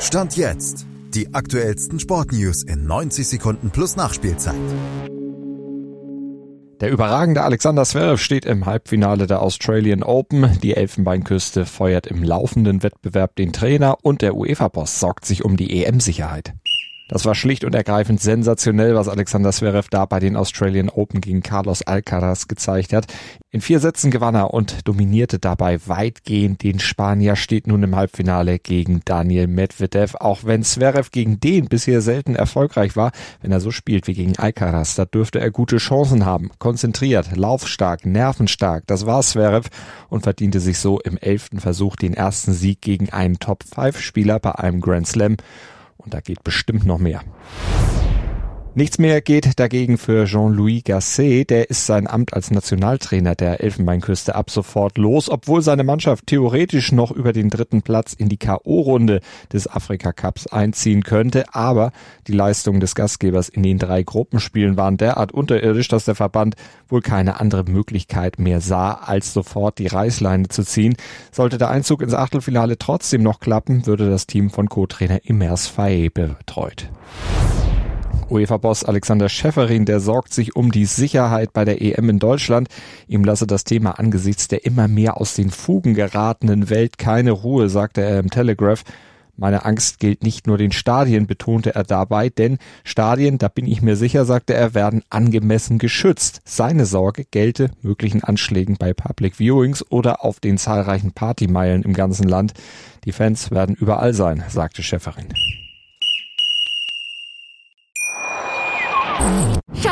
Stand jetzt. Die aktuellsten Sportnews in 90 Sekunden plus Nachspielzeit. Der überragende Alexander Zverev steht im Halbfinale der Australian Open. Die Elfenbeinküste feuert im laufenden Wettbewerb den Trainer und der UEFA-Boss sorgt sich um die EM-Sicherheit. Das war schlicht und ergreifend sensationell, was Alexander Zverev da bei den Australian Open gegen Carlos Alcaraz gezeigt hat. In vier Sätzen gewann er und dominierte dabei weitgehend. Den Spanier steht nun im Halbfinale gegen Daniel Medvedev. Auch wenn Zverev gegen den bisher selten erfolgreich war, wenn er so spielt wie gegen Alcaraz, da dürfte er gute Chancen haben. Konzentriert, laufstark, nervenstark, das war Zverev und verdiente sich so im elften Versuch den ersten Sieg gegen einen Top-5-Spieler bei einem Grand Slam. Und da geht bestimmt noch mehr. Nichts mehr geht dagegen für Jean-Louis Gasset. Der ist sein Amt als Nationaltrainer der Elfenbeinküste ab sofort los, obwohl seine Mannschaft theoretisch noch über den dritten Platz in die K.O.-Runde des Afrika Cups einziehen könnte. Aber die Leistungen des Gastgebers in den drei Gruppenspielen waren derart unterirdisch, dass der Verband wohl keine andere Möglichkeit mehr sah, als sofort die Reißleine zu ziehen. Sollte der Einzug ins Achtelfinale trotzdem noch klappen, würde das Team von Co-Trainer Immers Faye betreut. UEFA-Boss Alexander Schäferin, der sorgt sich um die Sicherheit bei der EM in Deutschland. Ihm lasse das Thema angesichts der immer mehr aus den Fugen geratenen Welt keine Ruhe, sagte er im Telegraph. Meine Angst gilt nicht nur den Stadien, betonte er dabei, denn Stadien, da bin ich mir sicher, sagte er, werden angemessen geschützt. Seine Sorge gelte möglichen Anschlägen bei Public Viewings oder auf den zahlreichen Partymeilen im ganzen Land. Die Fans werden überall sein, sagte Schäferin.